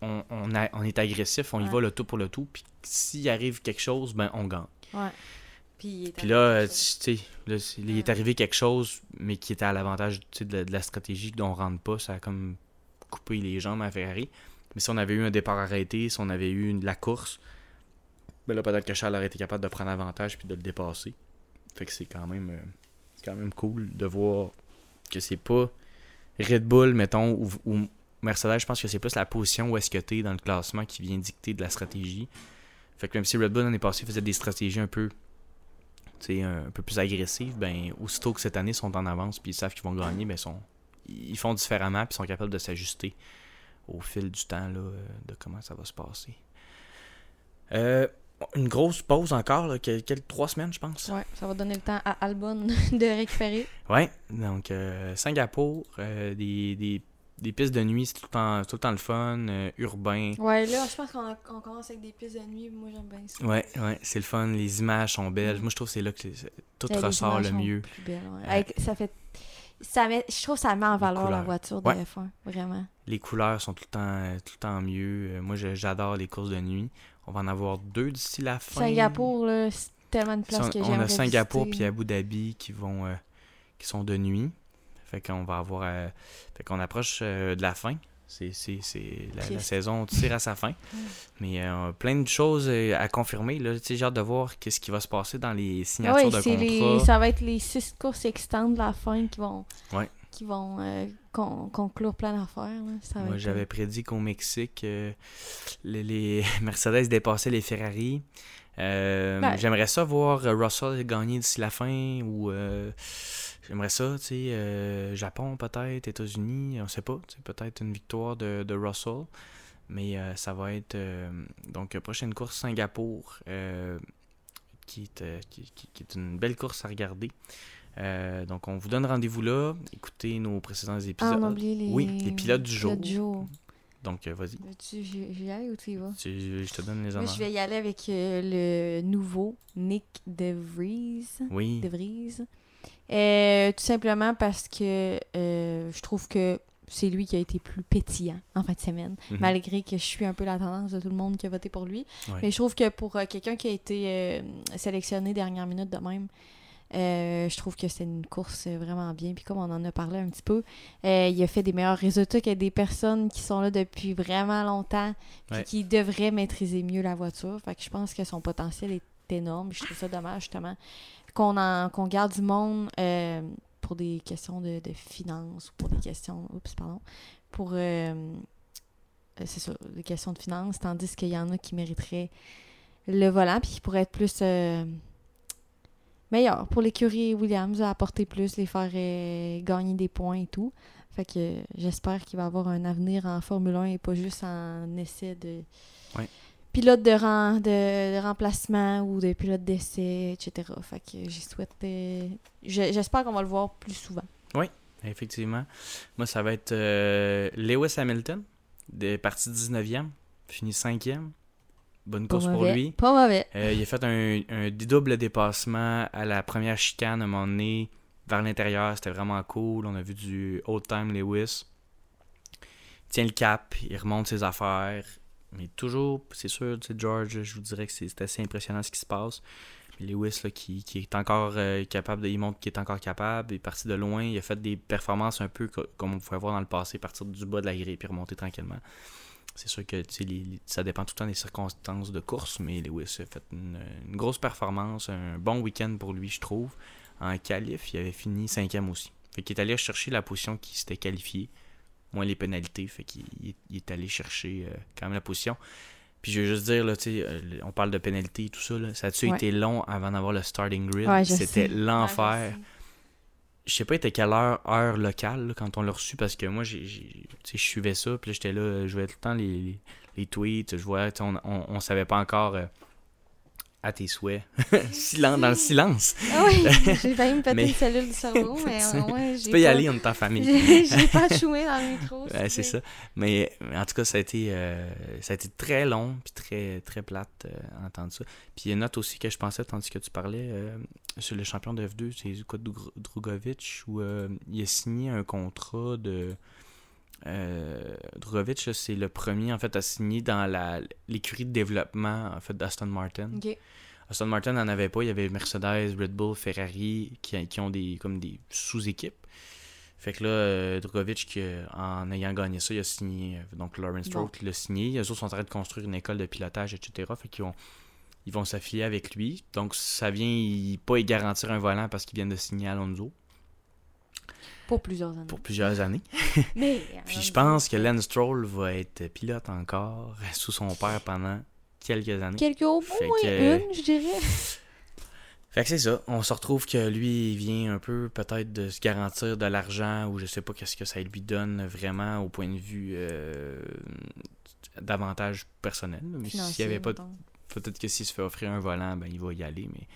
A: On, on, a- on est agressif, on y va le tout pour le tout. Puis s'il arrive quelque chose, ben on gagne.
B: Ouais. Puis,
A: là, tu sais, là, il est arrivé quelque chose, mais qui était à l'avantage de, la- de la stratégie dont on rentre pas. Ça a comme coupé les jambes à Ferrari. Mais si on avait eu un départ arrêté, si on avait eu une- la course, ben là, peut-être que Charles aurait été capable de prendre avantage puis de le dépasser. Fait que c'est quand même euh, c'est quand même cool de voir que c'est pas Red Bull, mettons, ou, Mercedes, je pense que c'est plus la position où est-ce que t'es dans le classement qui vient dicter de la stratégie. Fait que même si Red Bull l'année passée faisait des stratégies un peu tu un peu plus agressives, ben aussitôt que cette année ils sont en avance puis ils savent qu'ils vont gagner, ben ils font différemment puis sont capables de s'ajuster au fil du temps là, euh, de comment ça va se passer. Euh, une grosse pause encore, là, quel- quel- trois semaines, je pense.
B: Ouais, ça va donner le temps à Albon de récupérer.
A: Ouais, donc euh, Singapour, euh, des, des, des pistes de nuit, c'est tout le temps, tout le temps le fun, euh, urbain.
B: Ouais, là, je pense qu'on commence avec des pistes de nuit. Moi, j'aime bien ça.
A: Ouais, ouais, c'est le fun, les images sont belles.
B: Mm.
A: Moi, je trouve que c'est là que tout ressort le mieux.
B: plus belles, ouais. Avec- ça fait... Ça met, je trouve que ça met en valeur la voiture de
A: Ouais.
B: F1, vraiment.
A: Les couleurs sont tout le temps, euh, tout le temps mieux. Euh, moi, j'adore les courses de nuit. On va en avoir deux d'ici la fin.
B: Singapour, là, c'est tellement une place que
A: on
B: j'aimerais
A: a Singapour puis Abu Dhabi qui vont euh, qui sont de nuit. Fait qu'on va avoir euh, fait qu'on approche euh, de la fin. C'est c'est c'est la, saison tire à sa fin. Mais euh, plein de choses euh, à confirmer là, j'ai hâte de voir qu'est-ce qui va se passer dans les signatures
B: ouais,
A: de
B: les, ça va être les six courses extantes de la fin qui vont,
A: Ouais.
B: qui vont euh, con- conclure plein d'affaires.
A: Moi, j'avais prédit qu'au Mexique, euh, les, les Mercedes dépassaient les Ferrari. Euh,
B: Ben.
A: J'aimerais ça voir Russell gagner d'ici la fin ou euh, j'aimerais ça, tu sais, euh, Japon peut-être, États-Unis, on sait pas, tu sais, peut-être une victoire de, de Russell. Mais euh, ça va être euh, donc prochaine course Singapour, qui, est, qui, qui- qui est une belle course à regarder. Euh, donc on vous donne rendez-vous là. Écoutez nos précédents
B: Ah,
A: épisodes.
B: on a oublié les...
A: Oui, les pilotes du jour.
B: pilotes du jour.
A: Donc euh, vas-y.
B: Veux-tu j'y aille ou tu y vas?
A: Tu- je te donne les honneurs.
B: je vais y aller avec euh, le nouveau Nick DeVries.
A: Oui.
B: DeVries. Euh, tout simplement parce que euh, je trouve que c'est lui qui a été plus pétillant en fin de semaine,
A: Mhm.
B: malgré que je suis un peu la tendance de tout le monde qui a voté pour lui.
A: Ouais.
B: Mais je trouve que pour euh, quelqu'un qui a été sélectionné dernière minute de même, je trouve que c'est une course vraiment bien. Puis comme on en a parlé un petit peu, il a fait des meilleurs résultats que des personnes qui sont là depuis vraiment longtemps
A: Ouais.
B: qui devraient maîtriser mieux la voiture. Fait que je pense que son potentiel est énorme. Je trouve ça dommage justement qu'on qu'on garde du monde euh, pour des questions de, de finances ou pour des questions. Oups, pardon. Pour. euh, euh, c'est ça, des questions de finances, tandis qu'il y en a qui mériteraient le volant puis qui pourraient être plus meilleurs pour l'écurie Williams, apporter plus, les faire gagner des points et tout. Fait que j'espère qu'il va avoir un avenir en Formule 1 et pas juste en essai de
A: Ouais.
B: Pilote de, de, de remplacement ou de pilote d'essai, etc. Fait que j'y souhaite. je- j'espère qu'on va le voir plus souvent.
A: Effectivement. Moi, ça va être euh, Lewis Hamilton, de partie 19e, fini 5e. Bonne course pour lui.
B: Pas mauvais.
A: Euh, il a fait un, un double dépassement à la première chicane à un moment donné vers l'intérieur. C'était vraiment cool. On a vu du old time Lewis. Il tient le cap, il remonte ses affaires. Mais toujours, c'est sûr, tu sais, George, je vous dirais que c'est assez impressionnant ce qui se passe. Lewis, là, qui, qui est encore euh, capable, de, il montre qu'il est encore capable. Il est parti de loin, il a fait des performances un peu co- comme on pouvait voir dans le passé, partir du bas de la grille puis remonter tranquillement. C'est sûr que ça dépend tout le temps des circonstances de course, mais Lewis a fait une, une grosse performance, un bon week-end pour lui, je trouve. En qualif, il avait fini cinquième aussi. Fait qu'il est allé chercher la position qui s'était qualifiée, moins les pénalités, fait qu'il il- il est allé chercher euh, quand même la position. Puis je veux juste dire, là, euh, on parle de pénalités et tout ça, là, ça a-tu
B: Ouais.
A: été long avant d'avoir le starting grid?
B: Ouais,
A: C'était l'enfer
B: Ouais,
A: je sais pas, il était quelle heure, heure locale là, quand on l'a reçu parce que moi, j'ai, je suivais ça. Puis là, j'étais là, je voyais tout le temps les, les, les tweets. Je voyais, tu sais, on, on, on savait pas encore euh, à tes souhaits. silence, dans le silence.
B: Ah oui, j'ai failli me péter
A: Mais-
B: une cellule du cerveau, mais euh, ouais,
A: Tu peux y
B: pas-
A: aller, on est en famille.
B: J'ai pas choué dans le micro.
A: C'est ça. Mais mais en tout cas, ça a été, euh, ça a été très long puis très, très plate euh, entendre ça. Puis il y a une note aussi que je pensais, tandis que tu parlais, euh, sur le champion de F2, c'est Dugro- Drugovic, où euh, il a signé un contrat de... Euh, Drugovic, là, c'est le premier en fait à signer dans la l'écurie de développement en fait d'Aston Martin. Aston Martin n'en avait pas. Il y avait Mercedes, Red Bull, Ferrari qui, qui ont des comme des sous-équipes. Fait que là, euh, Drogovic, qui, en ayant gagné ça, il a signé. euh, donc Lawrence
B: Bon.
A: qui l'a signé. Les autres sont en train de construire une école de pilotage, etc. Fait qu'ils vont, ils vont s'affilier avec lui. Donc ça vient pas y garantir un volant parce qu'ils viennent de signer Alonso
B: Pour plusieurs années.
A: pour plusieurs années.
B: Mais.
A: Puis je pense que Lance Stroll va être pilote encore sous son père pendant quelques années.
B: Quelques au moins
A: que-
B: une, je dirais.
A: Fait que c'est ça. On se retrouve que lui, il vient un peu peut-être de se garantir de l'argent ou je sais pas qu'est-ce que ça lui donne vraiment au point de vue euh, d'avantage personnel. Mais s'il avait pas, peut-être que s'il se fait offrir un volant, ben il va y aller. Mais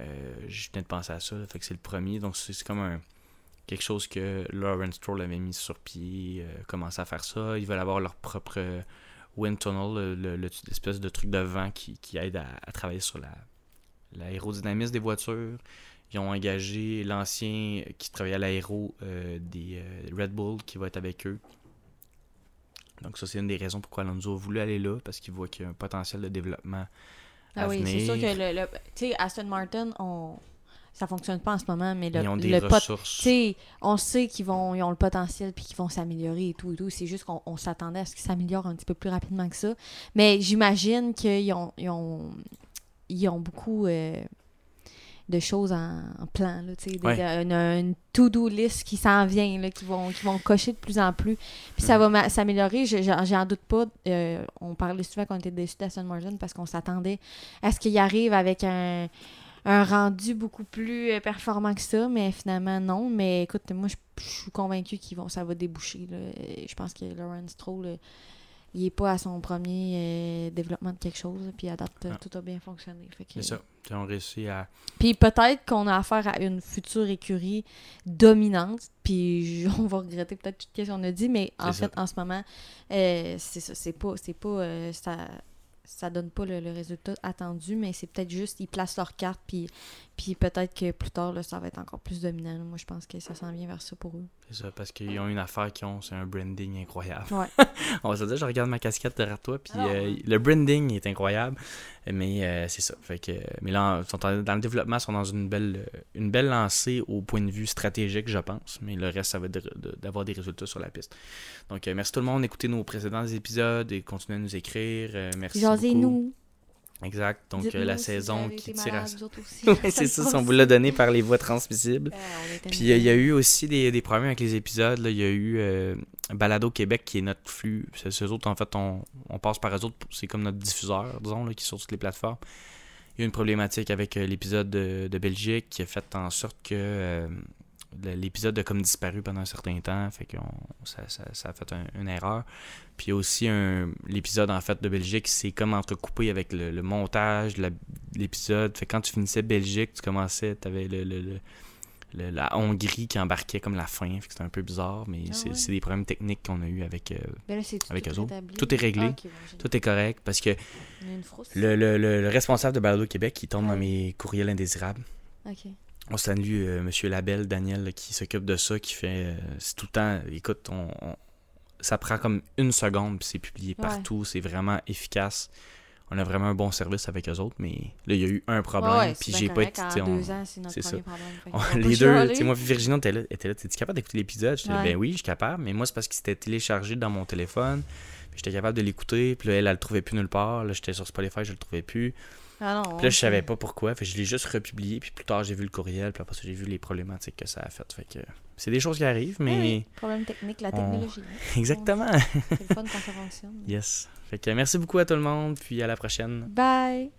A: euh, je venais de penser à ça. Fait que c'est le premier. Donc c'est comme un quelque chose que Lawrence Stroll avait mis sur pied, euh, commencer à faire ça. Ils veulent avoir leur propre wind tunnel, le- le- le- l'espèce de truc de vent qui, qui aide à, à travailler sur la l'aérodynamisme des voitures. Ils ont engagé l'ancien qui travaillait à l'aéro euh, des euh, Red Bull qui va être avec eux. Donc ça c'est une des raisons pourquoi Alonso a voulu aller là parce qu'il voit qu'il y a un potentiel de développement à
B: Ah oui, c'est sûr que le. le- tu sais, Aston Martin, on... ça fonctionne pas en ce moment, mais le,
A: Ils ont
B: le
A: des ressources.
B: On sait qu'ils vont, ils ont le potentiel puis qu'ils vont s'améliorer et tout et tout. C'est juste qu'on on s'attendait à ce qu'ils s'améliorent un petit peu plus rapidement que ça. Mais j'imagine qu'ils ont, ils ont, ils ont beaucoup euh, de choses en, en plan, là, tu sais, des-
A: Ouais.
B: de- une, une to-do list qui s'en vient, là, qui vont, qui vont cocher de plus en plus. Puis ça
A: Mhm.
B: va s'améliorer, je- j'en j'en doute pas. Euh, on parlait souvent qu'on était déçus d'Aston Martin parce qu'on s'attendait à ce qu'il arrive avec un, un rendu beaucoup plus euh, performant que ça, mais finalement non. Mais écoute, moi je, je suis convaincu qu'ils vont, ça va déboucher. là. Je pense que Lawrence Stroll, euh, il est pas à son premier euh, développement de quelque chose, puis à date,
A: Ah.
B: tout a bien fonctionné.
A: C'est ça. Ils ont réussi à.
B: Puis peut-être qu'on a affaire à une future écurie dominante, puis je- on va regretter peut-être tout ce qu'on a dit, mais en
A: ça.
B: fait, en ce moment, euh, c'est ça, c'est pas, c'est pas, euh, ça, ça donne pas le, résultat attendu, mais c'est peut-être juste, ils placent leurs cartes, puis, puis peut-être que plus tard, là, ça va être encore plus dominant. Moi, je pense que ça s'en vient vers ça pour eux.
A: C'est ça, parce qu'ils ont une affaire qu'ils ont, c'est un branding incroyable.
B: Ouais.
A: On va se dire, je regarde ma casquette derrière toi, puis
B: Ah,
A: euh,
B: ouais.
A: le branding est incroyable, mais euh, c'est ça. Fait que, mais là, ils sont en- dans le développement, ils sont dans une belle, une belle lancée au point de vue stratégique, je pense, mais le reste, ça va être de- de- d'avoir des résultats sur la piste. Donc, euh, merci tout le monde d'écouter nos précédents épisodes et continuez à nous écrire. Merci beaucoup.
B: Jasez-nous.
A: Exact. Donc, euh, la saison qui tire à ça. Oui, c'est ça, on vous l'a donné par les voies transmissibles.
B: Euh,
A: Puis euh, il y a eu aussi des, des problèmes avec les épisodes. Il y a eu Balado Québec qui est notre flux. C'est eux autres, en fait, on, on passe par eux autres. C'est comme notre diffuseur, disons, là, qui est sur toutes les plateformes. Il y a eu une problématique avec l'épisode de, de Belgique qui a fait en sorte que l'épisode a comme disparu pendant un certain temps. Fait que ça, ça, ça a fait un- une erreur. Puis aussi un l'épisode en fait de Belgique, c'est comme entrecoupé avec le, le montage de l'épisode. Fait que quand tu finissais Belgique, tu commençais, tu avais le, la Hongrie qui embarquait comme la fin. Fait que c'était un peu bizarre, mais
B: Ah
A: c'est
B: ouais.
A: des problèmes techniques qu'on a eu avec. euh,
B: Ben là,
A: avec
B: tout
A: eux autres.
B: rétabli?
A: Tout est réglé.
B: Ah, bon,
A: tout est correct parce que le, le- le- le responsable de Balado Québec, il tombe
B: Ah
A: dans mes courriels indésirables.
B: Ok.
A: On salue euh, Monsieur Labelle, Daniel, là, qui s'occupe de ça, qui fait. euh, c'est tout le temps. Écoute, on, on- ça prend comme une seconde, puis c'est publié
B: Ouais.
A: partout. C'est vraiment efficace. On a vraiment un bon service avec eux autres, mais là, il y a eu un problème,
B: Ouais,
A: puis j'ai pas été. On-
B: c'est
A: ça.
B: problème.
A: Les deux, tu sais, moi Virginie, était là, était là, capable d'écouter l'épisode? J'étais
B: Ouais.
A: ben oui, je suis capable, mais moi, c'est parce qu'il s'était téléchargé dans mon téléphone, puis j'étais capable de l'écouter, puis là, elle, elle le trouvait plus nulle part, là, j'étais sur Spotify, je le trouvais plus,
B: Ah non,
A: puis là, je savais pas pourquoi, fait je l'ai juste republié, puis plus tard, j'ai vu le courriel, puis après ça, j'ai vu les problématiques que ça a fait, fait que c'est des choses qui arrivent, mais...
B: oui. Problème technique, la technologie. hein.
A: Exactement!
B: C'est le fun quand ça fonctionne.
A: yes! Fait que merci beaucoup à tout le monde, puis à la prochaine!
B: Bye!